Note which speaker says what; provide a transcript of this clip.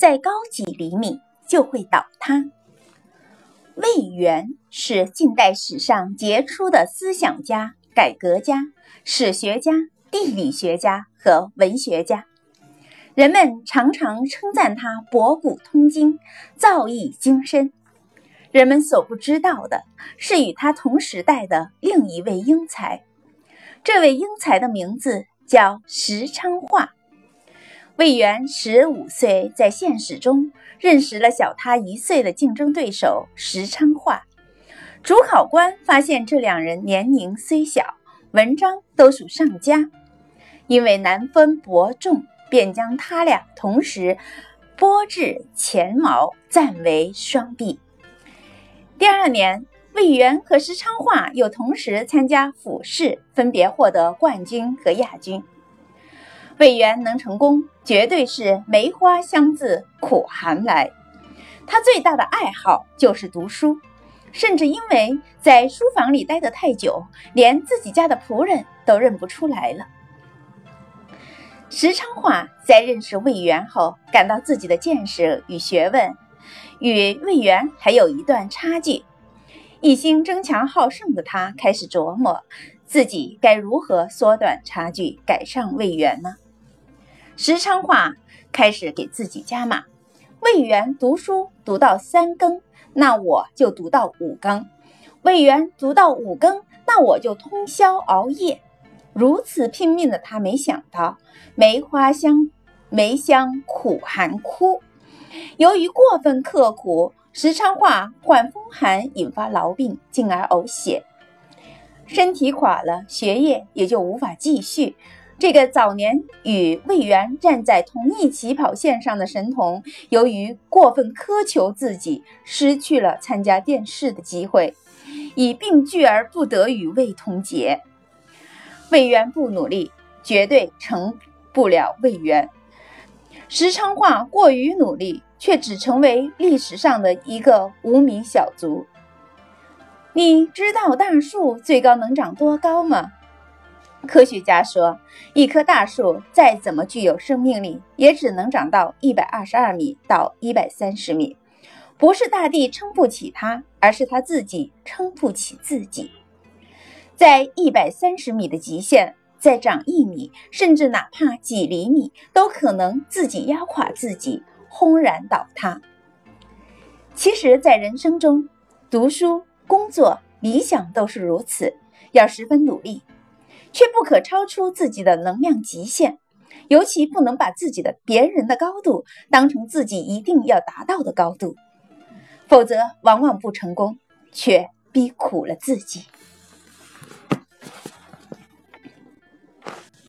Speaker 1: 再高几厘米就会倒塌。魏源是近代史上杰出的思想家、改革家、史学家、地理学家和文学家，人们常常称赞他博古通今、造诣精深。人们所不知道的是，与他同时代的另一位英才，这位英才的名字叫石昌化。魏源十五岁，在现实中认识了小他一岁的竞争对手石昌化。主考官发现这两人年龄虽小，文章都属上佳，因为难分伯仲，便将他俩同时拨至前茅，暂为双璧。第二年，魏源和石昌化又同时参加府试，分别获得冠军和亚军。魏源能成功，绝对是梅花香自苦寒来。他最大的爱好就是读书，甚至因为在书房里待得太久，连自己家的仆人都认不出来了。石昌化在认识魏源后，感到自己的见识与学问。与魏源还有一段差距，一心争强好胜的他开始琢磨自己该如何缩短差距，赶上魏源呢？石昌化开始给自己加码：魏源读书读到三更，那我就读到五更；魏源读到五更，那我就通宵熬夜。如此拼命的他，没想到梅花香，梅香苦寒枯。由于过分刻苦，石昌化患风寒，引发痨病，进而呕血，身体垮了，学业也就无法继续。这个早年与魏源站在同一起跑线上的神童，由于过分苛求自己，失去了参加殿试的机会，以病拒而不得与魏同结。魏源不努力，绝对成不了魏源。石昌化过于努力，却只成为历史上的一个无名小卒。你知道大树最高能长多高吗？科学家说，一棵大树再怎么具有生命力，也只能长到一百二十二米到一百三十米。不是大地撑不起它，而是它自己撑不起自己。在一百三十米的极限。再长一米，甚至哪怕几厘米，都可能自己压垮自己，轰然倒塌。其实，在人生中，读书、工作、理想都是如此，要十分努力，却不可超出自己的能量极限，尤其不能把自己的别人的高度当成自己一定要达到的高度，否则往往不成功，却逼苦了自己。